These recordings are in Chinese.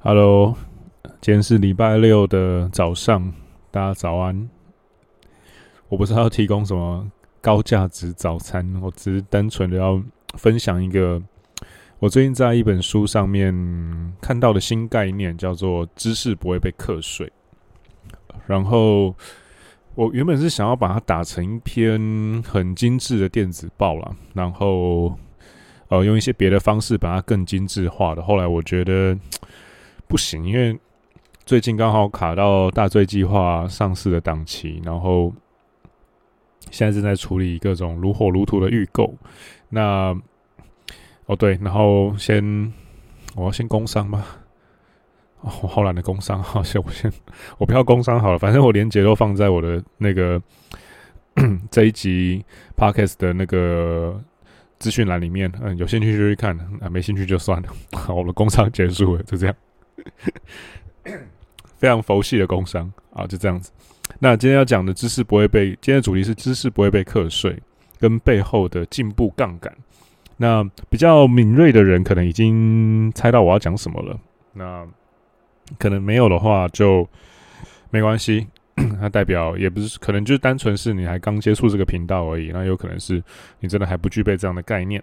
Hello，今天是礼拜六的早上，大家早安。我不是要提供什么高价值早餐，我只是单纯的要分享一个我最近在一本书上面看到的新概念，叫做“知识不会被课税”。然后我原本是想要把它打成一篇很精致的电子报啦，然后呃用一些别的方式把它更精致化的。后来我觉得。不行，因为最近刚好卡到大罪计划上市的档期，然后现在正在处理各种如火如荼的预购。那哦对，然后先我要先工商吗？哦，我好懒得工商，好，先我先我不要工商好了，反正我连接都放在我的那个 这一集 Podcast 的那个资讯栏里面。嗯，有兴趣就去看，啊，没兴趣就算了。好，我的工商结束了，就这样。非常佛系的工商啊，就这样子。那今天要讲的知识不会被，今天的主题是知识不会被课税，跟背后的进步杠杆。那比较敏锐的人可能已经猜到我要讲什么了。那可能没有的话就没关系，它代表也不是，可能就是单纯是你还刚接触这个频道而已。那有可能是你真的还不具备这样的概念。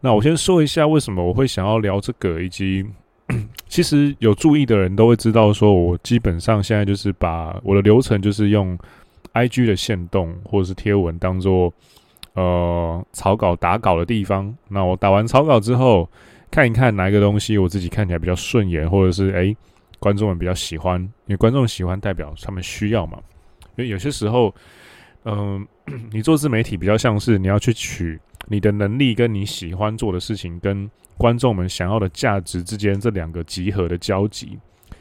那我先说一下为什么我会想要聊这个，以及。其实有注意的人都会知道，说我基本上现在就是把我的流程就是用 IG 的限动或者是贴文当做呃草稿打稿的地方。那我打完草稿之后，看一看哪一个东西我自己看起来比较顺眼，或者是诶观众们比较喜欢，因为观众喜欢代表他们需要嘛。因为有些时候，嗯、你做自媒体比较像是你要去取你的能力跟你喜欢做的事情跟。观众们想要的价值之间，这两个集合的交集，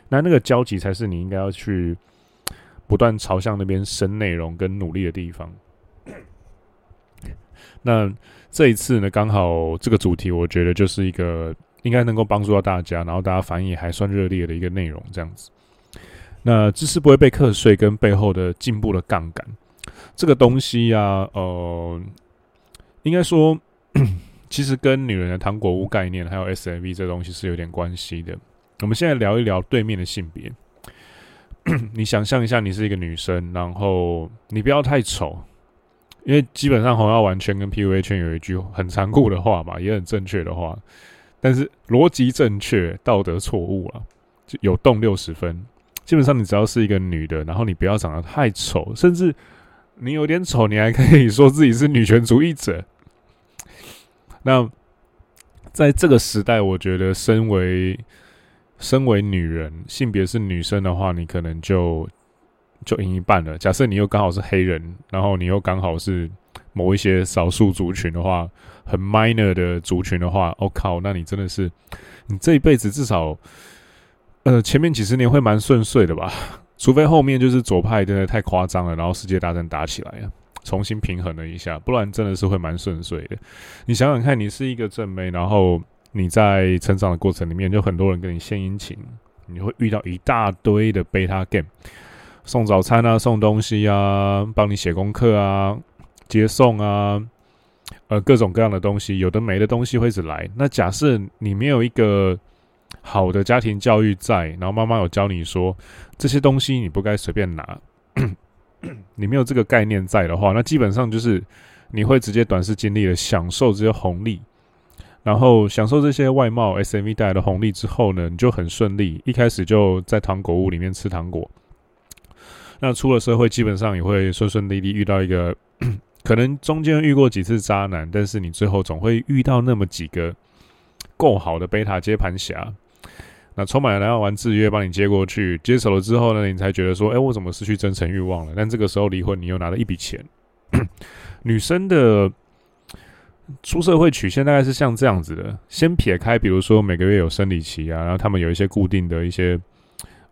那那个交集才是你应该要去 不断朝向那边生内容跟努力的地方。那这一次呢，刚好这个主题，我觉得就是一个应该能够帮助到大家，然后大家反应还算热烈的一个内容，这样子。那知识不会被课税，跟背后的进步的杠杆，这个东西呀、啊，呃，应该说。其实跟女人的糖果屋概念，还有 SMV 这东西是有点关系的。我们现在聊一聊对面的性别。你想象一下，你是一个女生，然后你不要太丑，因为基本上红药丸圈跟 PUA 圈有一句很残酷的话嘛，也很正确的话，但是逻辑正确，道德错误了，就有动六十分。基本上你只要是一个女的，然后你不要长得太丑，甚至你有点丑，你还可以说自己是女权主义者。那在这个时代，我觉得身为身为女人，性别是女生的话，你可能就就赢一半了。假设你又刚好是黑人，然后你又刚好是某一些少数族群的话，很 minor 的族群的话，我、靠，那你真的是你这一辈子至少呃前面几十年会蛮顺遂的吧？除非后面就是左派真的太夸张了，然后世界大战打起来了。重新平衡了一下，不然真的是会蛮顺遂的。你想想看，你是一个正妹，然后你在成长的过程里面，就很多人跟你献殷勤，你会遇到一大堆的贝塔 game，送早餐啊，送东西啊，帮你写功课啊，接送啊，呃，各种各样的东西，有的没的东西会一直来。那假设你没有一个好的家庭教育在，然后妈妈有教你说这些东西你不该随便拿。你没有这个概念在的话，那基本上就是你会直接短视经历的享受这些红利，然后享受这些外贸 SMV 带来的红利之后呢，你就很顺利，一开始就在糖果屋里面吃糖果。那出了社会，基本上也会顺顺利利遇到一个，可能中间遇过几次渣男，但是你最后总会遇到那么几个够好的贝塔接盘侠。那充满了蓝药丸制约，帮你接过去，接手了之后呢，你才觉得说，哎、我怎么失去真诚欲望了？但这个时候离婚，你又拿了一笔钱。女生的出社会曲线大概是像这样子的，先撇开，比如说每个月有生理期啊，然后他们有一些固定的一些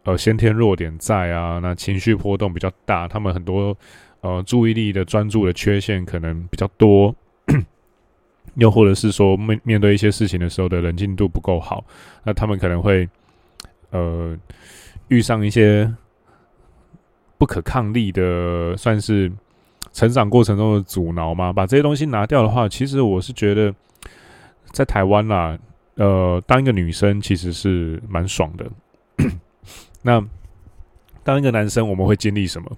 呃先天弱点在啊，那情绪波动比较大，他们很多呃注意力的专注的缺陷可能比较多。又或者是说面面对一些事情的时候的冷静度不够好，那他们可能会呃遇上一些不可抗力的，算是成长过程中的阻挠吗？把这些东西拿掉的话，其实我是觉得在台湾啦，呃，当一个女生其实是蛮爽的，那当一个男生，我们会经历什么？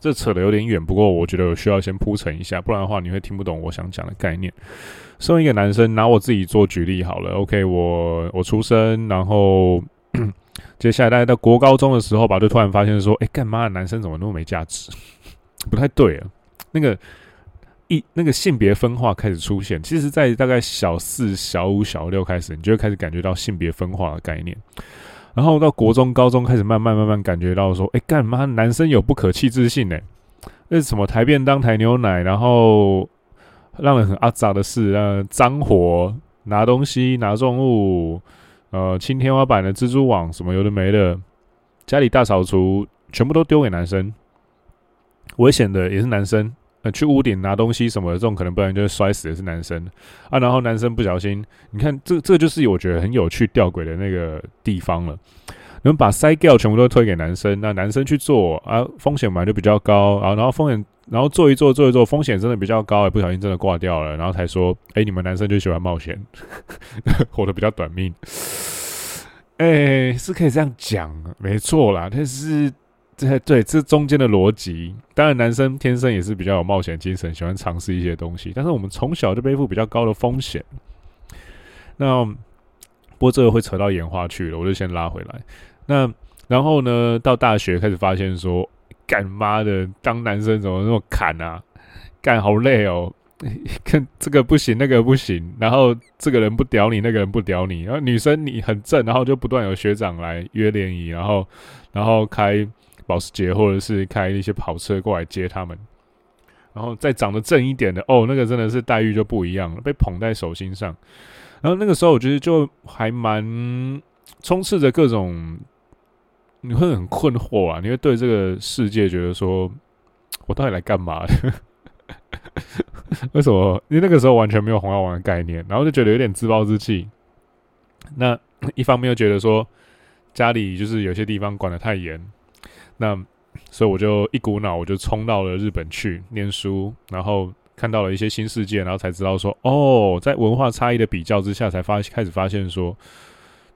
这扯得有点远，不过我觉得我需要先铺陈一下，不然的话你会听不懂我想讲的概念。身为一个男生，拿我自己做举例好了。OK，我我出生，然后 接下来大概到国高中的时候吧，就突然发现说，哎，干嘛男生怎么那么没价值？不太对啊。那个一那个性别分化开始出现，其实，在大概小四、小五、小六开始，你就会开始感觉到性别分化的概念。然后到国中、高中开始慢慢慢慢感觉到说，哎，干嘛男生有不可弃置性呢？那什么抬便当、抬牛奶，然后让人很阿杂的事，呃，脏活、拿东西、拿重物，呃，清天花板的蜘蛛网，什么有的没的，家里大扫除全部都丢给男生，危险的也是男生。呃，去屋顶拿东西什么的，这种可能不然就是摔死的是男生啊。然后男生不小心，你看这这就是我觉得很有趣吊诡的那个地方了。你们把塞掉全部都推给男生，那男生去做啊，风险本来就比较高啊。然后风险，然后做一做做一做，风险真的比较高，也不小心真的挂掉了，然后才说，哎，你们男生就喜欢冒险，活得比较短命。哎，是可以这样讲，没错啦，但是。这对这中间的逻辑，当然男生天生也是比较有冒险精神，喜欢尝试一些东西。但是我们从小就背负比较高的风险。那不过这个会扯到演化去了，我就先拉回来。那然后呢，到大学开始发现说，干妈的当男生怎么那么砍啊？干好累哦，看这个不行，那个不行，然后这个人不屌你，那个人不屌你，然后女生你很正，然后就不断有学长来约联谊，然后然后开。保时捷，或者是开一些跑车过来接他们，然后再长得正一点的哦，那个真的是待遇就不一样了，被捧在手心上。然后那个时候，我觉得就还蛮充斥着各种，你会很困惑啊，你会对这个世界觉得说，我到底来干嘛的？为什么？因为那个时候完全没有红药丸的概念，然后就觉得有点自暴自弃。那 一方面又觉得说，家里就是有些地方管得太严。那，所以我就一股脑，我就冲到了日本去念书，然后看到了一些新世界，然后才知道说，哦，在文化差异的比较之下，才发开始发现说，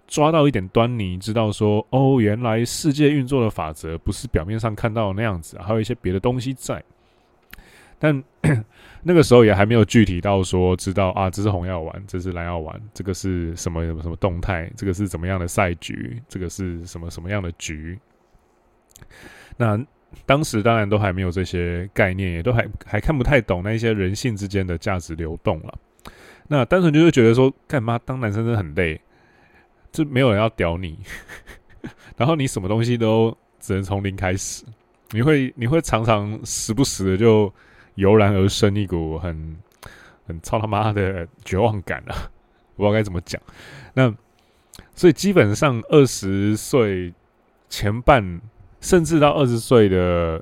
抓到一点端倪，知道说，哦，原来世界运作的法则不是表面上看到的那样子，还有一些别的东西在。但 那个时候也还没有具体到说，知道啊，这是红药丸，这是蓝药丸，这个是什么什么什么动态，这个是怎么样的赛局，这个是什么什么样的局。那当时当然都还没有这些概念，也都还还看不太懂那些人性之间的价值流动了。那单纯就是觉得说，干嘛当男生真的很累，就没有人要屌你，然后你什么东西都只能从零开始，你会你会常常时不时的就油然而生一股很很操他妈的绝望感啊！我不知道该怎么讲。那所以基本上二十岁前半。甚至到二十岁的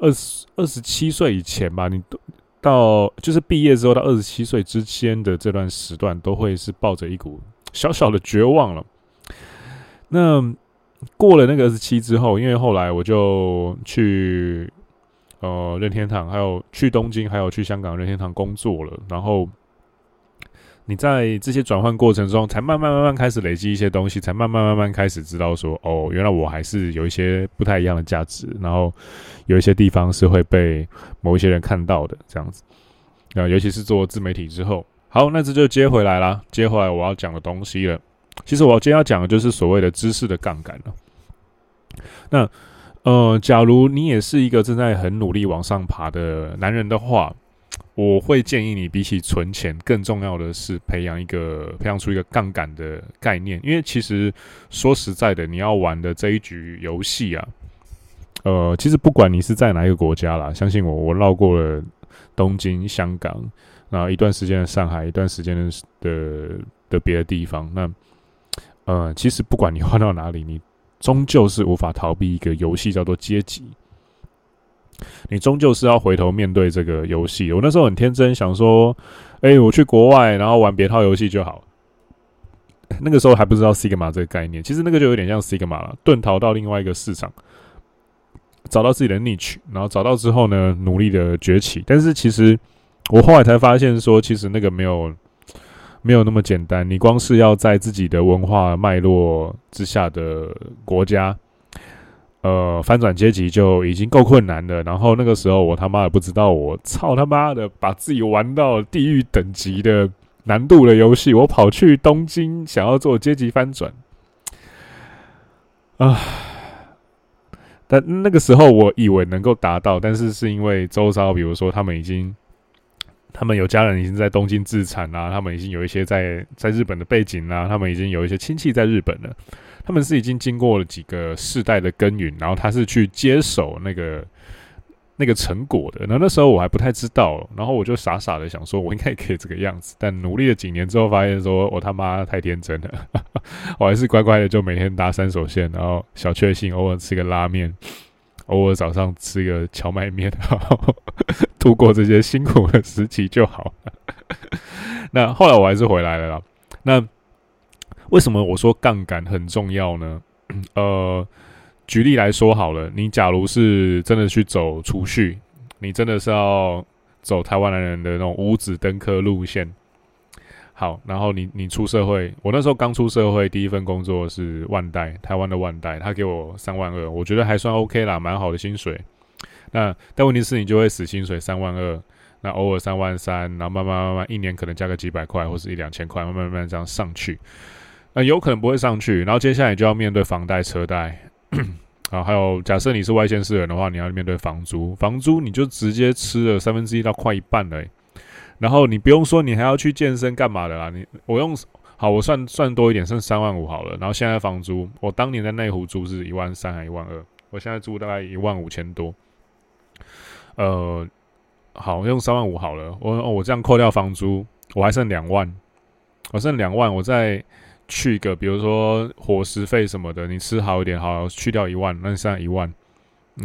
二十二十七岁以前吧，你都到就是毕业之后到二十七岁之间的这段时段，都会是抱着一股小小的绝望了。那过了那个二十七之后，因为后来我就去呃任天堂，还有去东京，还有去香港任天堂工作了，然后。你在这些转换过程中，才慢慢慢慢开始累积一些东西，才慢慢慢慢开始知道说，哦，原来我还是有一些不太一样的价值，然后有一些地方是会被某一些人看到的，这样子。啊，尤其是做自媒体之后，好，那这就接回来啦，接回来我要讲的东西了。其实我今天要讲的就是所谓的知识的杠杆了。那，呃，假如你也是一个正在很努力往上爬的男人的话。我会建议你，比起存钱，更重要的是培养一个培养出一个杠杆的概念。因为其实说实在的，你要玩的这一局游戏啊，呃，其实不管你是在哪一个国家啦，相信我，我绕过了东京、香港，然后一段时间的上海，一段时间的的的别的地方。那呃，其实不管你换到哪里，你终究是无法逃避一个游戏，叫做阶级。你终究是要回头面对这个游戏。我那时候很天真，想说：“哎，我去国外，然后玩别套游戏就好。”那个时候还不知道 Sigma 这个概念，其实那个就有点像 Sigma 了，遁逃到另外一个市场，找到自己的 niche，然后找到之后呢，努力的崛起。但是其实我后来才发现说，其实那个没有没有那么简单。你光是要在自己的文化脉络之下的国家，呃，翻转阶级就已经够困难了。然后那个时候，我他妈的不知道，我操他妈的，把自己玩到地狱等级的难度的游戏，我跑去东京想要做阶级翻转，啊！但那个时候我以为能够达到，但是是因为周遭，比如说他们已经。他们有家人已经在东京置产啦，他们已经有一些在在日本的背景啦，他们已经有一些亲戚在日本了。他们是已经经过了几个世代的耕耘，然后他是去接手那个 那个成果的。那那时候我还不太知道，然后我就傻傻的想说，我应该也可以这个样子。但努力了几年之后，发现说我他妈太天真了，我还是乖乖的就每天搭三手线，然后小确幸，偶尔吃个拉面。偶尔早上吃个荞麦面，然后度过这些辛苦的时期就好了。那后来我还是回来了啦。那为什么我说杠杆很重要呢？呃，举例来说好了，你假如是真的去走储蓄，你真的是要走台湾男人的那种五子登科路线。好，然后你你出社会，我那时候刚出社会，第一份工作是万代，台湾的万代，他给我三万二，我觉得还算 OK 啦，蛮好的薪水。那但问题是，你就会死薪水三万二，那偶尔三万三，然后慢慢慢慢，一年可能加个几百块，或是一两千块，慢慢慢慢这样上去。那有可能不会上去，然后接下来就要面对房贷、车贷，啊，还有假设你是外县市人的话，你要面对房租，房租你就直接吃了三分之一到快一半了，然后你不用说，你还要去健身干嘛的啦？你我用好，我算算多一点，剩三万五好了。然后现在房租，我当年在内湖租是一万三还一万二，我现在租大概一万五千多。呃，好，用三万五好了。我我这样扣掉房租，我还剩两万，我剩两万，我再去个，比如说伙食费什么的，你吃好一点，好，去掉一万，那你剩一万。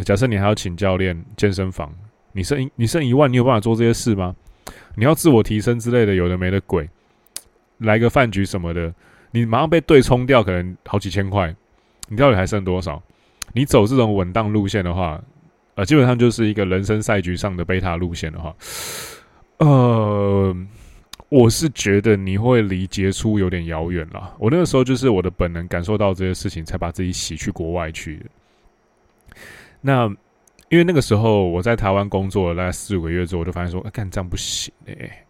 假设你还要请教练、健身房，你剩你剩一万，你有办法做这些事吗？你要自我提升之类的，有的没的鬼，来个饭局什么的，你马上被对冲掉，可能好几千块，你到底还剩多少？你走这种稳当路线的话，呃，基本上就是一个人生赛局上的贝塔路线的话，呃，我是觉得你会离杰出有点遥远了。我那个时候就是我的本能感受到这些事情，才把自己洗去国外去的。那。因为那个时候我在台湾工作了大概四五个月之后，我就发现说，干、这样不行哎、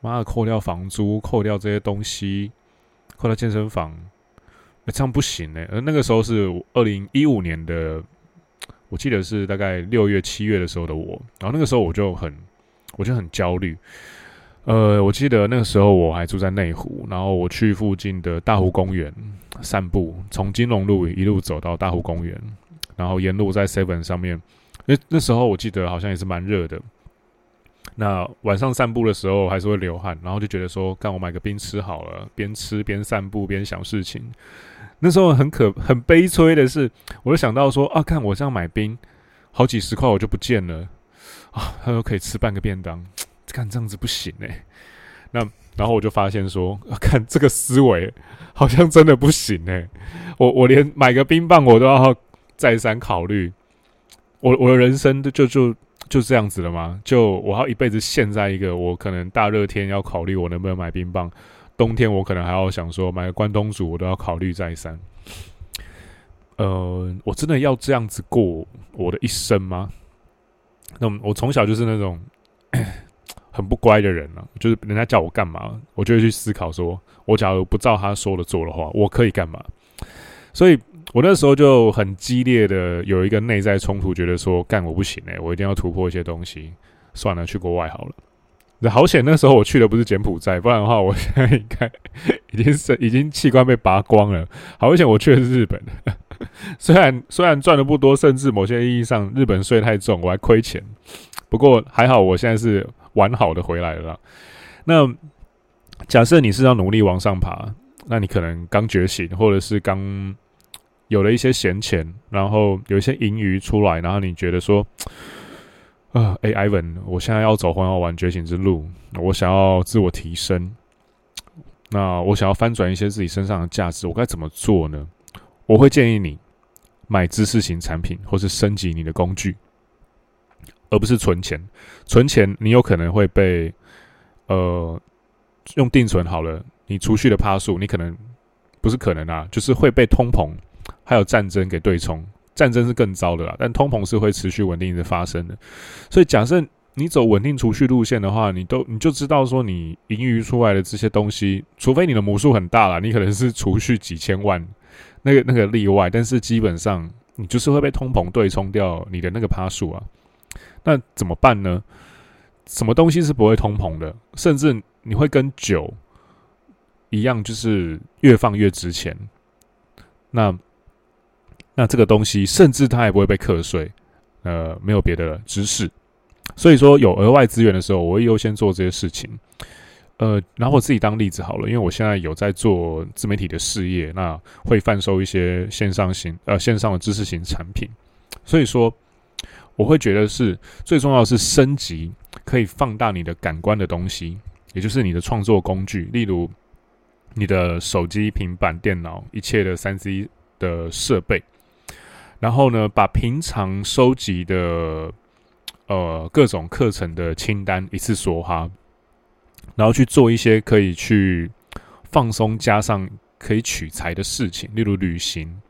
妈的，扣掉房租，扣掉这些东西，扣掉健身房，那、这样不行哎、而那个时候是二零一五年的，我记得是大概六月七月的时候的我，然后那个时候我就很，我就很焦虑。呃，我记得那个时候我还住在内湖，然后我去附近的大湖公园散步，从金龙路一路走到大湖公园。然后沿路在 Seven 上面，那那时候我记得好像也是蛮热的。那晚上散步的时候还是会流汗，然后就觉得说，干我买个冰吃好了，边吃边散步边想事情。那时候很可很悲催的是，我就想到说啊，看我这样买冰，好几十块我就不见了啊，他说可以吃半个便当，看这样子不行哎、那然后我就发现说，看这个思维好像真的不行哎、我我连买个冰棒我都要。再三考虑，我我的人生就就就这样子了吗？就我要一辈子陷在一个我可能大热天要考虑我能不能买冰棒，冬天我可能还要想说买个关东煮，我都要考虑再三。呃，我真的要这样子过我的一生吗？那我从小就是那种 很不乖的人啊，就是人家叫我干嘛，我就会去思考说，我假如不照他说的做的话，我可以干嘛？所以。我那时候就很激烈的有一个内在冲突，觉得说干我不行哎、我一定要突破一些东西。算了，去国外好了。那好险，那时候我去的不是柬埔寨，不然的话，我现在应该已经是已经器官被拔光了。好险，我去的是日本。虽然虽然赚的不多，甚至某些意义上日本税太重，我还亏钱。不过还好，我现在是完好的回来了。那假设你是要努力往上爬，那你可能刚觉醒，或者是刚。有了一些闲钱，然后有一些盈余出来，然后你觉得说，啊，哎，Ivan，我现在要走红药丸觉醒之路，我想要自我提升，那我想要翻转一些自己身上的价值，我该怎么做呢？我会建议你买知识型产品，或是升级你的工具，而不是存钱。存钱你有可能会被呃用定存好了，你储蓄的趴数，你可能不是可能啊，就是会被通膨还有战争给对冲。战争是更糟的啦，但通膨是会持续稳定的发生的。所以假设你走稳定储蓄路线的话，你都你就知道说，你盈余出来的这些东西，除非你的母数很大了，你可能是储蓄几千万，那个那个例外，但是基本上你就是会被通膨对冲掉你的那个趴数啊。那怎么办呢？什么东西是不会通膨的？甚至你会跟酒一样，就是越放越值钱。那那这个东西，甚至它也不会被课税，呃，没有别的知识。所以说，有额外资源的时候，我会优先做这些事情。呃，拿我自己当例子好了，因为我现在有在做自媒体的事业，那会贩售一些线上型呃线上的知识型产品。所以说，我会觉得是最重要是升级可以放大你的感官的东西，也就是你的创作工具，例如你的手机、平板、电脑，一切的三 C 的设备。然后呢，把平常收集的呃各种课程的清单一次梭哈，然后去做一些可以去放松加上可以取材的事情，例如旅行，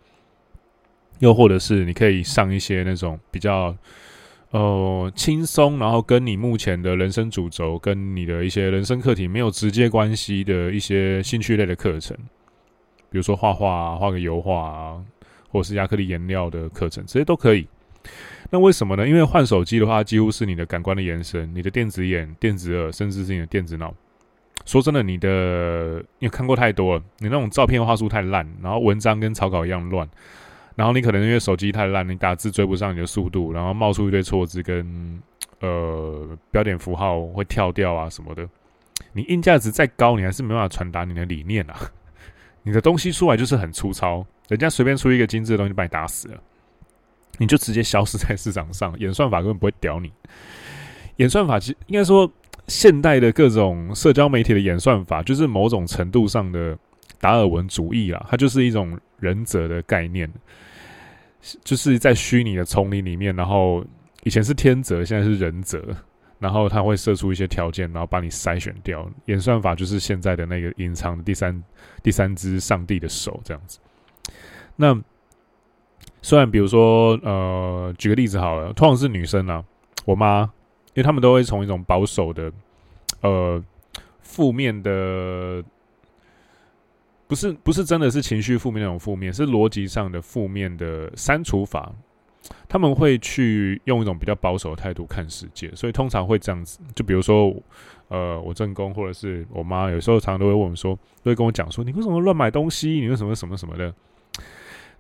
又或者是你可以上一些那种比较呃轻松，然后跟你目前的人生主轴跟你的一些人生课题没有直接关系的一些兴趣类的课程，比如说画画啊，画个油画啊。或是亚克力颜料的课程，这些都可以。那为什么呢？因为换手机的话，几乎是你的感官的延伸，你的电子眼、电子耳，甚至是你的电子脑。说真的，你的因为看过太多了，你那种照片画素太烂，然后文章跟草稿一样乱，然后你可能因为手机太烂，你打字追不上你的速度，然后冒出一堆错字跟呃标点符号会跳掉啊什么的。你硬价值再高，你还是没办法传达你的理念啊。你的东西出来就是很粗糙。人家随便出一个精致的东西，把你打死了，你就直接消失在市场上。演算法根本不会屌你。演算法其实应该说，现代的各种社交媒体的演算法，就是某种程度上的达尔文主义啦。它就是一种人择的概念，就是在虚拟的丛林里面，然后以前是天择，现在是人择，然后它会设出一些条件，然后把你筛选掉。演算法就是现在的那个隐藏的第三第三只上帝的手，这样子。那虽然比如说，呃，举个例子好了，通常是女生啊，我妈，因为他们都会从一种保守的，呃，负面的，不是不是真的是情绪负面那种负面，是逻辑上的负面的删除法，他们会去用一种比较保守的态度看世界，所以通常会这样子，就比如说，呃，我正宫或者是我妈，有时候常常都会问我们说，都会跟我讲说，你为什么乱买东西？你为什么什么什么的？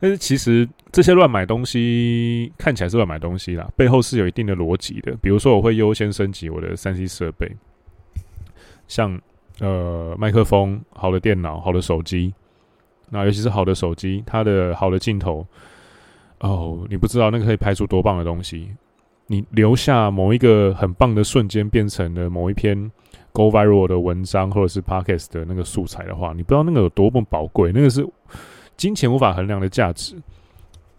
但是其实这些乱买东西看起来是乱买东西啦，背后是有一定的逻辑的。比如说，我会优先升级我的三 C 设备，像呃麦克风、好的电脑、好的手机，那尤其是好的手机，它的好的镜头，哦，你不知道那个可以拍出多棒的东西。你留下某一个很棒的瞬间，变成了某一篇 Go Viral 的文章，或者是 Podcast 的那个素材的话，你不知道那个有多么宝贵，那个是。金钱无法衡量的价值，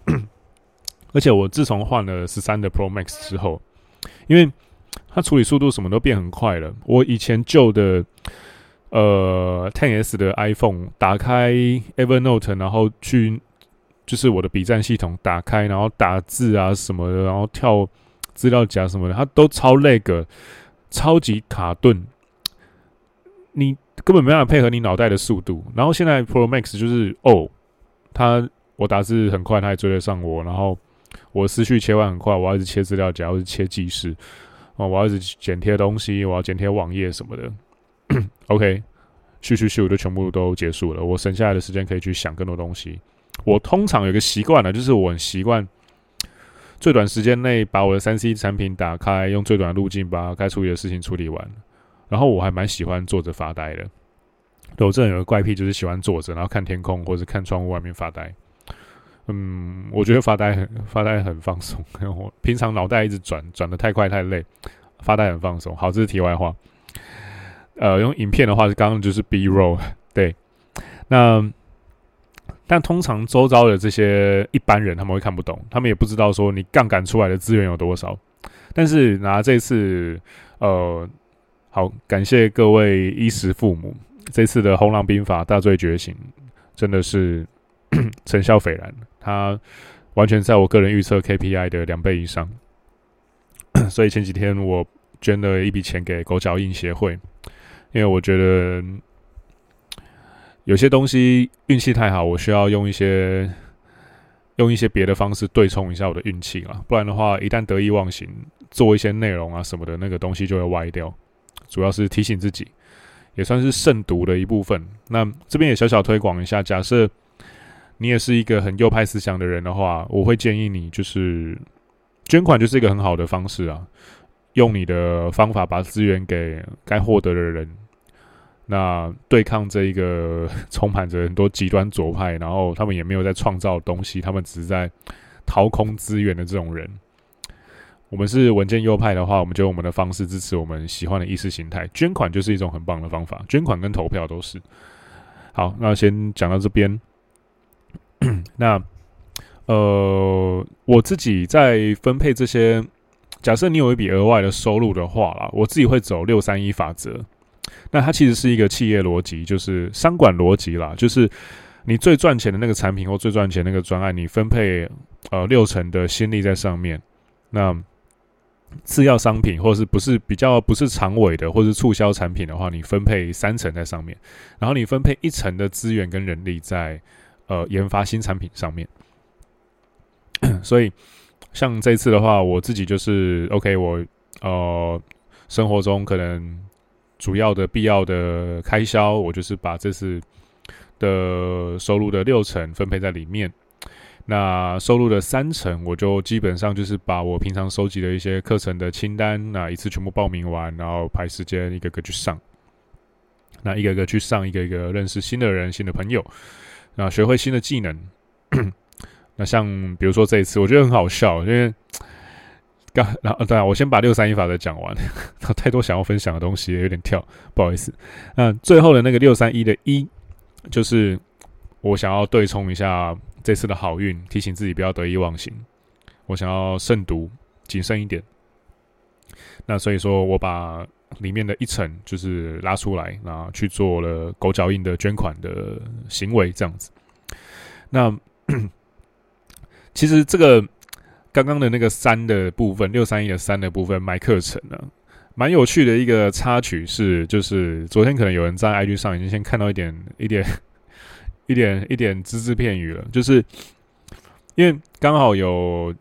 而且我自从换了十三的 Pro Max 之后，因为它处理速度什么都变很快了。我以前旧的呃 Ten S 的 iPhone 打开 Evernote，然后去就是我的笔站系统打开，然后打字啊什么的，然后跳资料夹什么的，它都超 lag，超级卡顿，你根本没办法配合你脑袋的速度。然后现在 Pro Max 就是哦。他我打字很快，他也追得上我。然后我思绪切换很快，我要一直切资料夹，或是切记事，哦，我要一直剪贴东西，我要剪贴网页什么的。OK，咻咻咻就全部都结束了。我省下来的时间可以去想更多东西。我通常有个习惯呢，就是我很习惯最短时间内把我的三 C 产品打开，用最短的路径把该处理的事情处理完。然后我还蛮喜欢坐着发呆的。对，我这人有个怪癖，就是喜欢坐着，然后看天空，或者看窗户外面发呆。嗯，我觉得发呆很发呆很放松。我平常脑袋一直转，转的太快太累，发呆很放松。好，这是题外话。呃，用影片的话，是刚刚就是 B roll。对，那但通常周遭的这些一般人，他们会看不懂，他们也不知道说你杠杆出来的资源有多少。但是拿这次呃好，感谢各位衣食父母，这次的红狼兵法大罪觉醒真的是 成效斐然，它完全在我个人预测 KPI 的两倍以上，所以前几天我捐了一笔钱给狗脚印协会，因为我觉得有些东西运气太好，我需要用一些。用一些别的方式对冲一下我的运气啊，不然的话，一旦得意忘形，做一些内容啊什么的，那个东西就会歪掉。主要是提醒自己，也算是慎独的一部分。那这边也小小推广一下，假设你也是一个很右派思想的人的话，我会建议你就是捐款，就是一个很好的方式啊，用你的方法把资源给该获得的人。那对抗这一个 充满着很多极端左派，然后他们也没有在创造东西，他们只是在掏空资源的这种人。我们是文件右派的话，我们就用我们的方式支持我们喜欢的意识形态。捐款就是一种很棒的方法，捐款跟投票都是。好，那先讲到这边。那呃，我自己在分配这些，假设你有一笔额外的收入的话啦，我自己会走六三一法则。那它其实是一个企业逻辑，就是商管逻辑啦。就是你最赚钱的那个产品或最赚钱的那个专案，你分配呃六成的心力在上面。那次要商品或是不是比较不是长尾的，或是促销产品的话，你分配三成在上面。然后你分配一层的资源跟人力在呃研发新产品上面。所以像这次的话，我自己就是 OK，我呃生活中可能。主要的必要的开销，我就是把这次的收入的六成分配在里面。那收入的三成，我就基本上就是把我平常收集的一些课程的清单，那一次全部报名完，然后排时间一个个去上。那一个个去上，一个一个认识新的人、新的朋友，那学会新的技能。那像比如说这一次，我觉得很好笑，因为。刚然后对啊，我先把六三一法则讲完，太多想要分享的东西，有点跳，不好意思。那最后的那个六三一的一，就是我想要对冲一下这次的好运，提醒自己不要得意忘形。我想要慎独，谨慎一点。那所以说我把里面的一层就是拉出来，然后去做了狗脚印的捐款的行为，这样子。那 其实这个。刚刚的那个三的部分，六三一的三的部分卖课程呢，蛮有趣的一个插曲是，就是昨天可能有人在 IG 上已经先看到一点一点一点一点只字片语了，就是因为刚好有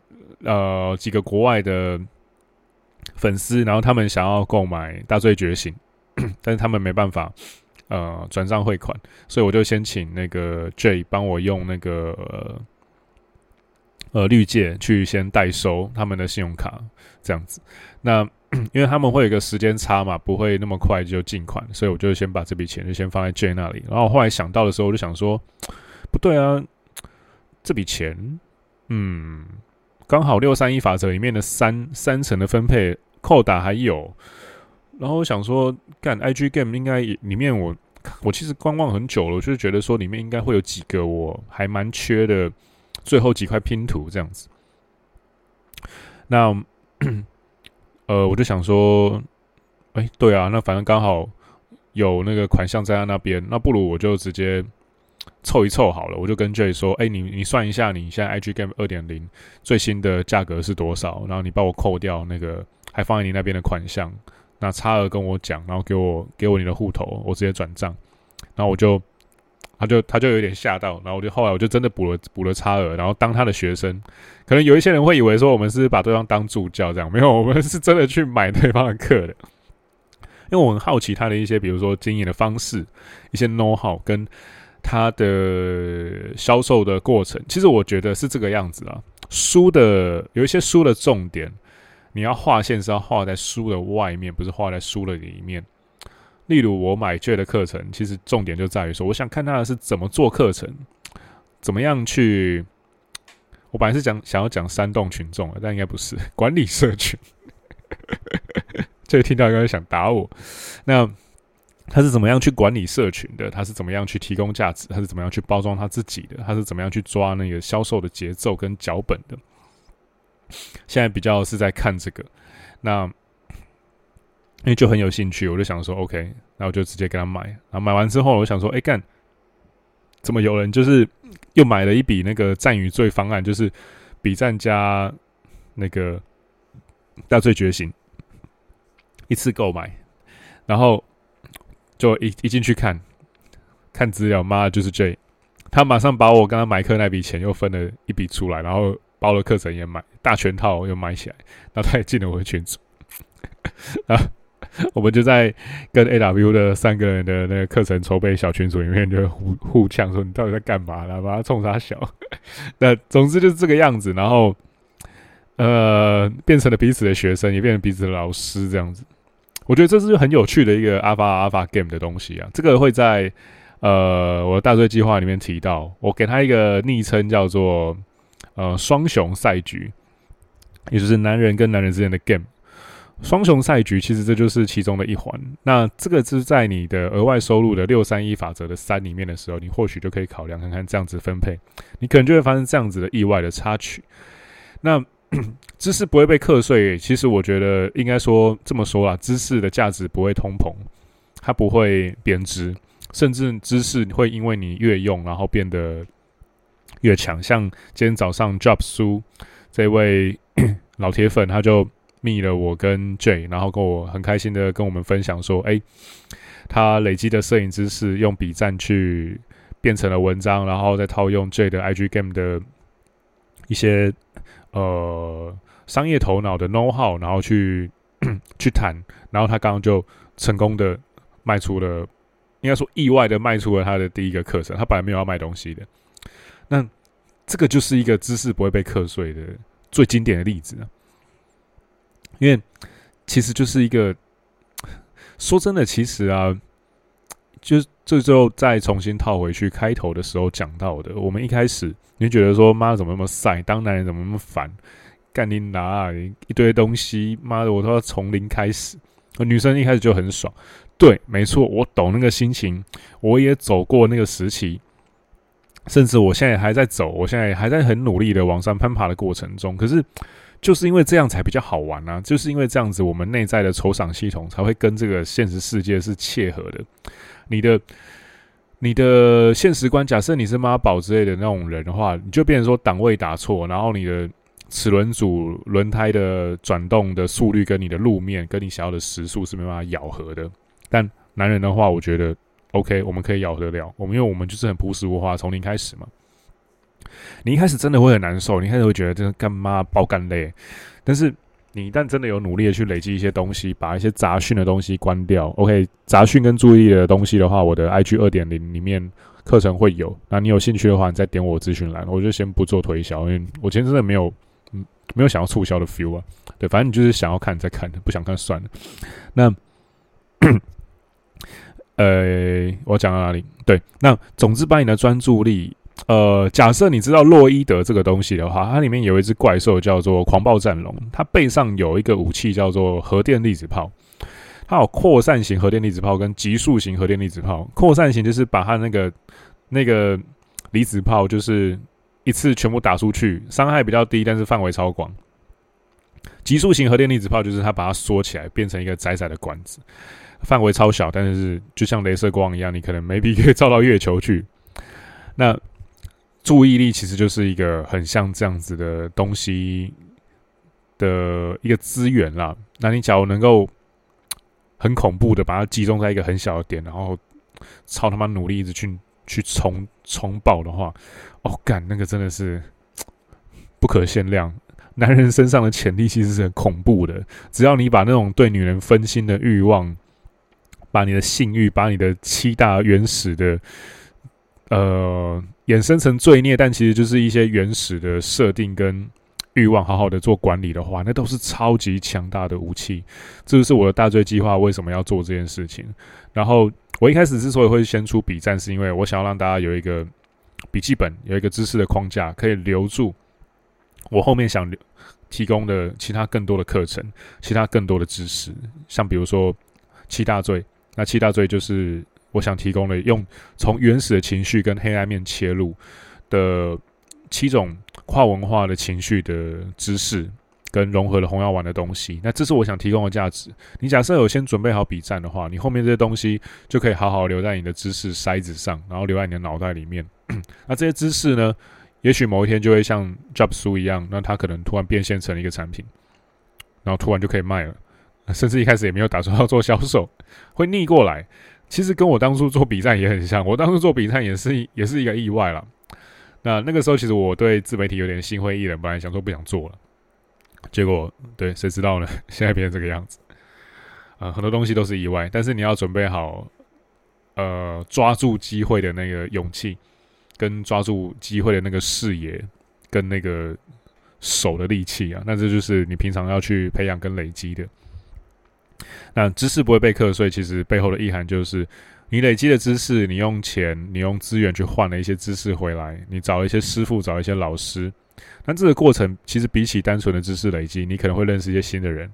呃几个国外的粉丝，然后他们想要购买《大罪觉醒》，但是他们没办法呃转账汇款，所以我就先请那个 J 帮我用那个。呃，绿界去先代收他们的信用卡，这样子。那 因为他们会有一个时间差嘛，不会那么快就进款，所以我就先把这笔钱就先放在 J 那里。然后后来想到的时候，我就想说，不对啊，这笔钱，嗯，刚好六三一法则里面的三三成的分配扣打还有。然后我想说，干 IG Game 应该里面我我其实观望很久了，我就觉得说里面应该会有几个我还蛮缺的。最后几块拼图这样子，那 呃，我就想说，哎，对啊，那反正刚好有那个款项在他那边，那不如我就直接凑一凑好了。我就跟 Jay 说，哎，你你算一下，你现在 IG Game 二点零最新的价格是多少？然后你帮我扣掉那个还放在你那边的款项，那差额跟我讲，然后给我给我你的户头，我直接转账，然后我就。他就他就有点吓到，然后我就后来我就真的补了补了差额，然后当他的学生，可能有一些人会以为说我们是把对方当助教这样，没有，我们是真的去买对方的课的，因为我很好奇他的一些，比如说经营的方式，一些 know how 跟他的销售的过程，其实我觉得是这个样子啊。书的有一些书的重点，你要画线是要画在书的外面，不是画在书的里面。例如我买 J 的课程，其实重点就在于说，我想看他的是怎么做课程，怎么样去。我本来是讲想要讲煽动群众的，但应该不是 管理社群。这个听到应该想打我。那他是怎么样去管理社群的？他是怎么样去提供价值？他是怎么样去包装他自己的？他是怎么样去抓那个销售的节奏跟脚本的？现在比较是在看这个。那。因为就很有兴趣，我就想说 OK，那我就直接给他买。然后买完之后，我想说，哎干，怎么有人就是又买了一笔那个战与罪方案，就是比战加那个大罪觉醒一次购买，然后就一一进去看看资料，妈就是 J，他马上把我刚刚买课那笔钱又分了一笔出来，然后包了课程也买大全套又买起来，然后他也进了我的群组啊。我们就在跟 AW 的三个人的那个课程筹备小群组里面就互互呛说，你到底在干嘛？然后把他冲他小。那总之就是这个样子，然后呃变成了彼此的学生，也变成彼此的老师这样子。我觉得这是很有趣的一个 Alpha Alpha Game 的东西啊。这个会在呃我的大罪计划里面提到，我给他一个昵称叫做呃双雄赛局，也就是男人跟男人之间的 game。双雄赛局其实这就是其中的一环。那这个是在你的额外收入的六三一法则的三里面的时候，你或许就可以考量看看这样子分配，你可能就会发生这样子的意外的插曲。那 知识不会被课税，其实我觉得应该说这么说啦，知识的价值不会通膨，它不会贬值，甚至知识会因为你越用，然后变得越强。像今天早上 Job 苏这位 老铁粉，他就。密了我跟 J，然后跟我很开心的跟我们分享说，哎，他累积的摄影知识用笔战去变成了文章，然后再套用 J 的 IG Game 的一些呃商业头脑的 know how，然后去 去谈，然后他刚刚就成功的卖出了，应该说意外的卖出了他的第一个课程，他本来没有要卖东西的，那这个就是一个知识不会被课税的最经典的例子。因为其实就是一个 说真的，其实啊，就这最后再重新套回去开头的时候讲到的，我们一开始你觉得说妈怎么那么晒，当男人怎么那么烦，干你拿一堆东西，妈的我都要从零开始。女生一开始就很爽，对，没错，我懂那个心情，我也走过那个时期，甚至我现在还在走，我现在还在很努力的往上攀爬的过程中，可是。就是因为这样才比较好玩啊！就是因为这样子，我们内在的酬赏系统才会跟这个现实世界是切合的。你的你的现实观，假设你是妈宝之类的那种人的话，你就变成说档位打错，然后你的齿轮组轮胎的转动的速率跟你的路面跟你想要的时速是没办法咬合的。但男人的话，我觉得 OK，我们可以咬得了。我们因为我们就是很朴实无华，从零开始嘛。你一开始真的会很难受，你一开始会觉得这个干嘛爆肝累，但是你一旦真的有努力的去累积一些东西，把一些杂讯的东西关掉，OK，杂讯跟注意力的东西的话，我的 IG 二点零里面课程会有，那你有兴趣的话，你再点我资讯栏，我就先不做推销，因为我今天真的没有，没有想要促销的 feel 啊，对，反正你就是想要看再看，不想看算了。那，呃，我讲到哪里？对，那总之把你的专注力。呃，假设你知道洛伊德这个东西的话，它里面有一只怪兽叫做狂暴战龙，它背上有一个武器叫做核电粒子炮，它有扩散型核电粒子炮跟急速型核电粒子炮。扩散型就是把它那个那个离子炮，就是一次全部打出去，伤害比较低，但是范围超广。急速型核电粒子炮就是它把它缩起来，变成一个窄窄的管子，范围超小，但是就像镭射光一样，你可能 maybe 可以照到月球去。那注意力其实就是一个很像这样子的东西的一个资源啦。那你假如能够很恐怖的把它集中在一个很小的点，然后超他妈努力一直去去冲冲爆的话，哦干，那个真的是 不可限量。男人身上的潜力其实是很恐怖的。只要你把那种对女人分心的欲望，把你的性欲，把你的七大原始的。呃，衍生成罪孽，但其实就是一些原始的设定跟欲望，好好的做管理的话，那都是超级强大的武器。这就是我的大罪计划为什么要做这件事情。然后我一开始之所以会先出笔战，是因为我想要让大家有一个笔记本，有一个知识的框架，可以留住我后面想提供的其他更多的课程，其他更多的知识。像比如说七大罪，那七大罪就是。我想提供的用从原始的情绪跟黑暗面切入的七种跨文化的情绪的知识，跟融合了红药丸的东西。那这是我想提供的价值。你假设有先准备好笔战的话，你后面这些东西就可以好好留在你的知识筛子上，然后留在你的脑袋里面。那这些知识呢，也许某一天就会像 Job 书一样，那它可能突然变现成一个产品，然后突然就可以卖了。甚至一开始也没有打算要做销售，会逆过来。其实跟我当初做比赛也很像，我当初做比赛也是也是一个意外啦。那那个时候其实我对自媒体有点心灰意冷，本来想说不想做了，结果对谁知道呢？现在变成这个样子。啊、很多东西都是意外，但是你要准备好，呃，抓住机会的那个勇气，跟抓住机会的那个视野，跟那个手的力气啊，那这就是你平常要去培养跟累积的。那知识不会被课税，其实背后的意涵就是，你累积的知识，你用钱，你用资源去换了一些知识回来，你找一些师傅，找一些老师。那这个过程其实比起单纯的知识累积，你可能会认识一些新的人，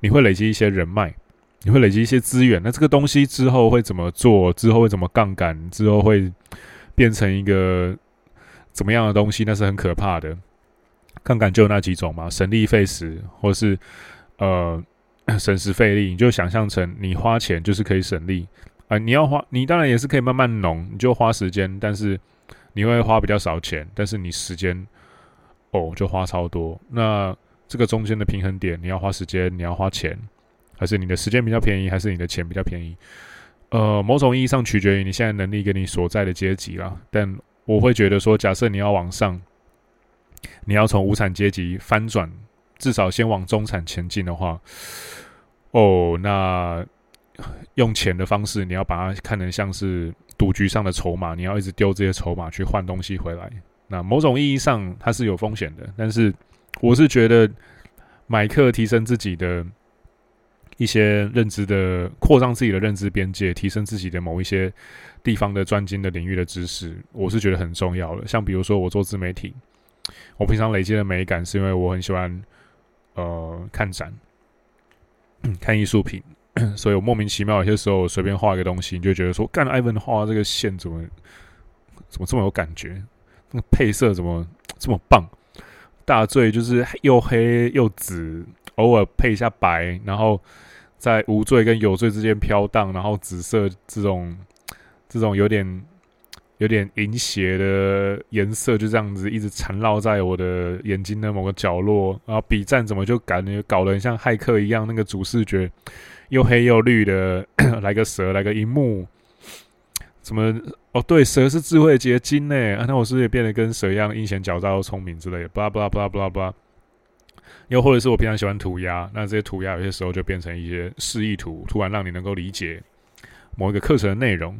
你会累积一些人脉，你会累积一些资源。那这个东西之后会怎么做？之后会怎么杠杆？之后会变成一个怎么样的东西？那是很可怕的。杠杆就有那几种嘛，省力费时，或是呃。省时费力，你就想象成你花钱就是可以省力啊、你要花，你当然也是可以慢慢弄，你就花时间，但是你会花比较少钱，但是你时间哦就花超多。那这个中间的平衡点，你要花时间，你要花钱，还是你的时间比较便宜，还是你的钱比较便宜？呃，某种意义上取决于你现在能力跟你所在的阶级啦。但我会觉得说，假设你要往上，你要从无产阶级翻转。至少先往中产前进的话，哦，那用钱的方式，你要把它看成像是赌局上的筹码，你要一直丢这些筹码去换东西回来。那某种意义上，它是有风险的。但是，我是觉得买课提升自己的一些认知的，扩张自己的认知边界，提升自己的某一些地方的专精的领域的知识，我是觉得很重要的。像比如说，我做自媒体，我平常累积的美感，是因为我很喜欢。呃，看展，看艺术品，所以我莫名其妙有些时候随便画一个东西，你就觉得说，干，Ivan 画这个线怎么怎么这么有感觉？那个配色怎么 这么棒？大罪就是又黑又紫，偶尔配一下白，然后在无罪跟有罪之间飘荡，然后紫色这种 这种有点。有点银血的颜色，就这样子一直缠绕在我的眼睛的某个角落。然后笔战怎么就感觉搞得很像骇客一样？那个主视觉又黑又绿的，来个蛇，来个萤幕，怎么？哦，对，蛇是智慧结晶呢。那我是不是也变得跟蛇一样阴险狡诈又聪明之类的？巴拉巴拉巴拉巴拉巴拉。又或者是我平常喜欢涂鸦，那这些涂鸦有些时候就变成一些示意图，突然让你能够理解某一个课程的内容。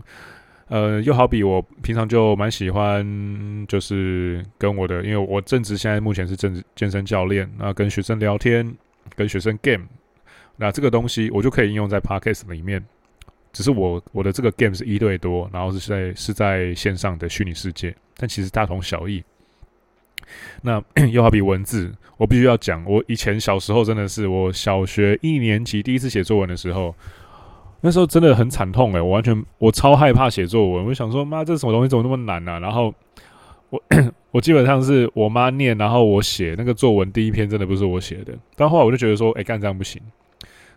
呃，又好比我平常就蛮喜欢，就是跟我的，因为我正值现在目前是正职健身教练，那跟学生聊天，跟学生 game，那这个东西我就可以应用在 podcast 里面。只是我我的这个 game 是一对多，然后是在是在线上的虚拟世界，但其实大同小异。那 又好比文字，我必须要讲，我以前小时候真的是，我小学一年级第一次写作文的时候。那时候真的很惨痛诶，我完全我超害怕写作文，我想说妈，这什么东西怎么那么难啊？然后我 我基本上是我妈念，然后我写那个作文第一篇真的不是我写的，但后来我就觉得说，哎，干这样不行，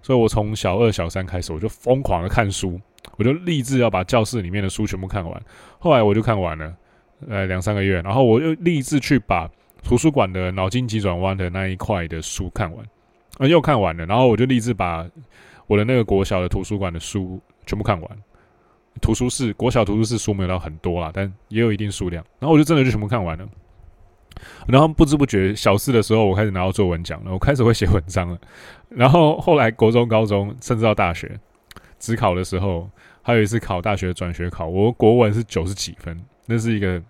所以我从小二小三开始我就疯狂的看书，我就立志要把教室里面的书全部看完。后来我就看完了，呃，两三个月，然后我又立志去把图书馆的脑筋急转弯的那一块的书看完，又看完了，然后我就立志把。我的那个国小的图书馆的书全部看完，图书室国小图书室书没有到很多啦，但也有一定数量。然后我就真的就全部看完了。然后不知不觉小四的时候，我开始拿到作文奖了，我开始会写文章了。然后后来国中、高中，甚至到大学，只考的时候，还有一次考大学转学考，我国文是九十几分，那是一个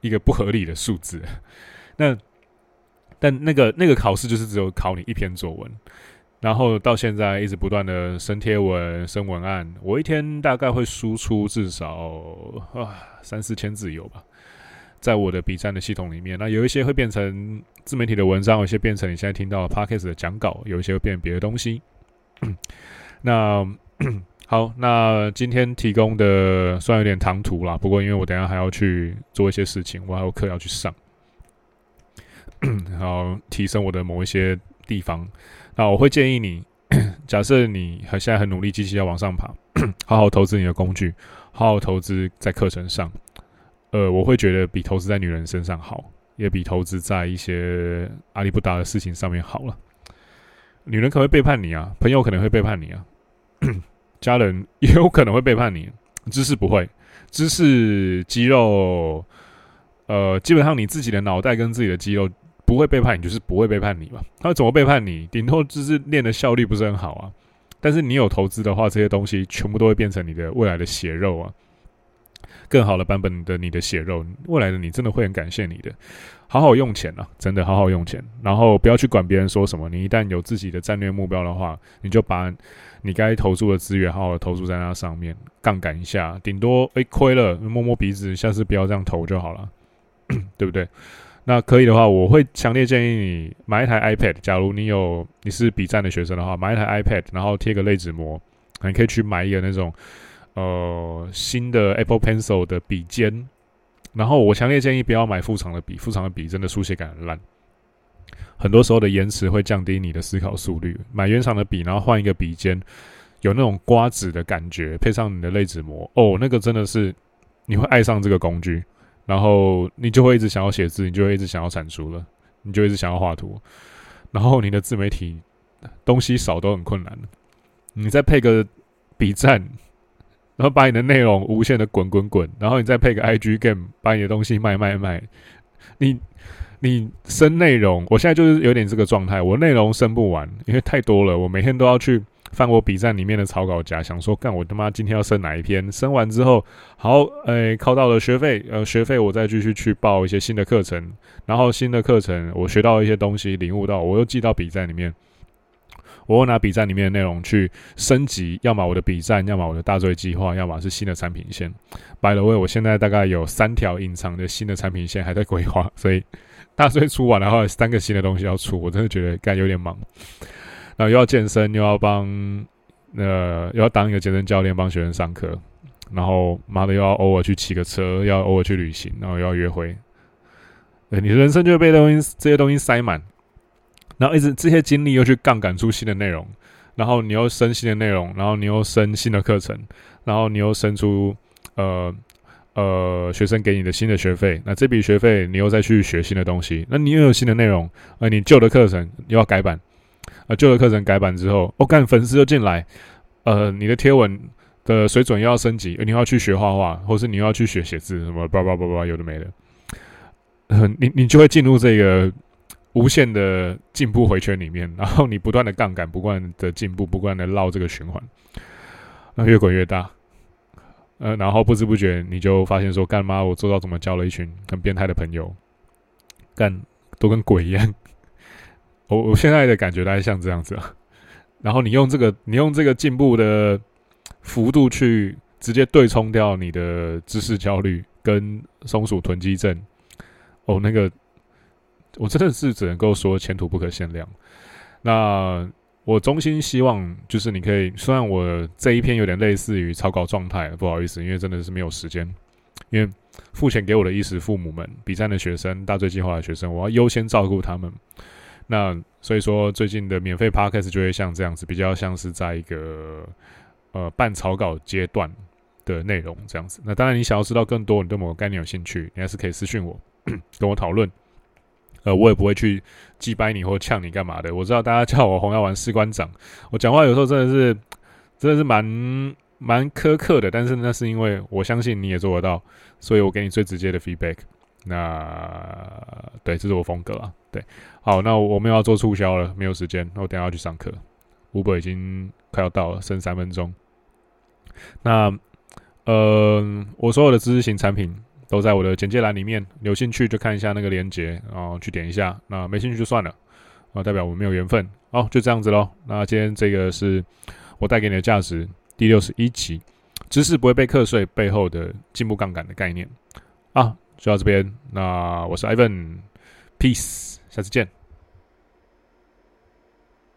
一个不合理的数字。那但那个那个考试就是只有考你一篇作文。然后到现在一直不断的升贴文、升文案，我一天大概会输出至少啊三四千字有吧，在我的 B 站的系统里面。那有一些会变成自媒体的文章，有一些变成你现在听到的 Podcast 的讲稿，有一些会变别的东西。那 好，那今天提供的虽然有点唐突啦，不过因为我等下还要去做一些事情，我还有课要去上。然后提升我的某一些地方。那我会建议你，假设你很现在很努力，机器要往上爬，好好投资你的工具，好好投资在课程上。呃，我会觉得比投资在女人身上好，也比投资在一些阿里不达的事情上面好了。女人可能会背叛你啊，朋友可能会背叛你啊，家人 也有可能会背叛你，知识不会，知识肌肉，呃，基本上你自己的脑袋跟自己的肌肉不会背叛你，就是不会背叛你嘛。他怎么背叛你？顶多就是练的效率不是很好啊。但是你有投资的话，这些东西全部都会变成你的未来的血肉啊。更好的版本的你的血肉，未来的你真的会很感谢你的。好好用钱啊，真的好好用钱，然后不要去管别人说什么。你一旦有自己的战略目标的话，你就把你该投注的资源好好的投注在那上面，杠杆一下，顶多诶亏了摸摸鼻子，下次不要这样投就好了，对不对？那可以的话，我会强烈建议你买一台 iPad。假如你有你是笔战的学生的话，买一台 iPad，然后贴个类纸膜，你可以去买一个那种。呃，新的 Apple Pencil 的笔尖，然后我强烈建议不要买副厂的笔，副厂的笔真的书写感很烂，很多时候的延迟会降低你的思考速率。买原厂的笔，然后换一个笔尖，有那种刮纸的感觉，配上你的类纸膜，哦，那个真的是你会爱上这个工具，然后你就会一直想要写字，你就会一直想要产出了，你就一直想要画图，然后你的自媒体东西少都很困难，你再配个 B 站。然后把你的内容无限的滚滚滚，然后你再配个 IG game，把你的东西卖卖卖。你你生内容，我现在就是有点这个状态，我内容生不完，因为太多了，我每天都要去翻我笔战里面的草稿夹，想说干我他妈今天要生哪一篇？生完之后，好，诶，靠到了学费，呃，学费我再继续去报一些新的课程，然后新的课程我学到一些东西，领悟到，我又记到笔战里面。我会拿笔战里面的内容去升级，要么我的笔战，要么我的大作计划，要么是新的产品线。By the way，我现在大概有三条隐藏的新的产品线还在规划，所以大作出完的话，三个新的东西要出，我真的觉得干有点忙。然后又要健身，又要帮呃又要当一个健身教练，帮学生上课，然后妈的又要偶尔去骑个车，要偶尔去旅行，然后又要约会。呃，你的人生就会被东西这些东西塞满。然后一直这些精力又去杠杆出新的内容，然后你又生新的内容，然后你又生新的课程，然后你又生出呃呃学生给你的新的学费，那这笔学费你又再去学新的东西，那你又有新的内容，而你旧的课程又要改版，呃旧的课程改版之后，我干粉丝又进来，呃你的贴文的水准又要升级，你要去学画画，或是你要去学写字什么叭叭叭叭有的没的，你你就会进入这个。无限的进步回圈里面，然后你不断的杠杆，不断的进步，不断的绕这个循环，那越滚越大，呃，然后不知不觉你就发现说，干嘛我做到怎么交了一群很变态的朋友，干都跟鬼一样。我我现在的感觉大概像这样子啊，然后你用这个，你用这个进步的幅度去直接对冲掉你的知识焦虑跟松鼠囤积症，哦，那个。我真的是只能够说前途不可限量。那我衷心希望就是你可以，虽然我这一篇有点类似于草稿状态，不好意思，因为真的是没有时间。因为付钱给我的衣食父母们、笔战的学生、大罪计划的学生，我要优先照顾他们。那所以说，最近的免费 podcast 就会像这样子，比较像是在一个呃半草稿阶段的内容这样子。那当然，你想要知道更多，你对某个概念有兴趣，你还是可以私讯我，跟我讨论。呃，我也不会去击败你或呛你干嘛的。我知道大家叫我红药丸士官长，我讲话有时候真的是真的是蛮蛮苛刻的，但是那是因为我相信你也做得到，所以我给你最直接的 feedback。那对，这是我风格啊。对，好，那我们要做促销了，没有时间，那我等下要去上课。Uber 已经快要到了，剩三分钟。那呃，我所有的知识型产品。都在我的简介栏里面，有兴趣就看一下那个链接，然后去点一下。那没兴趣就算了，啊，代表我们没有缘分。好，就这样子喽。那今天这个是我带给你的价值第六十一集，知识不会被课税背后的进步杠杆的概念。啊，就到这边。那我是 Ivan，Peace，下次见。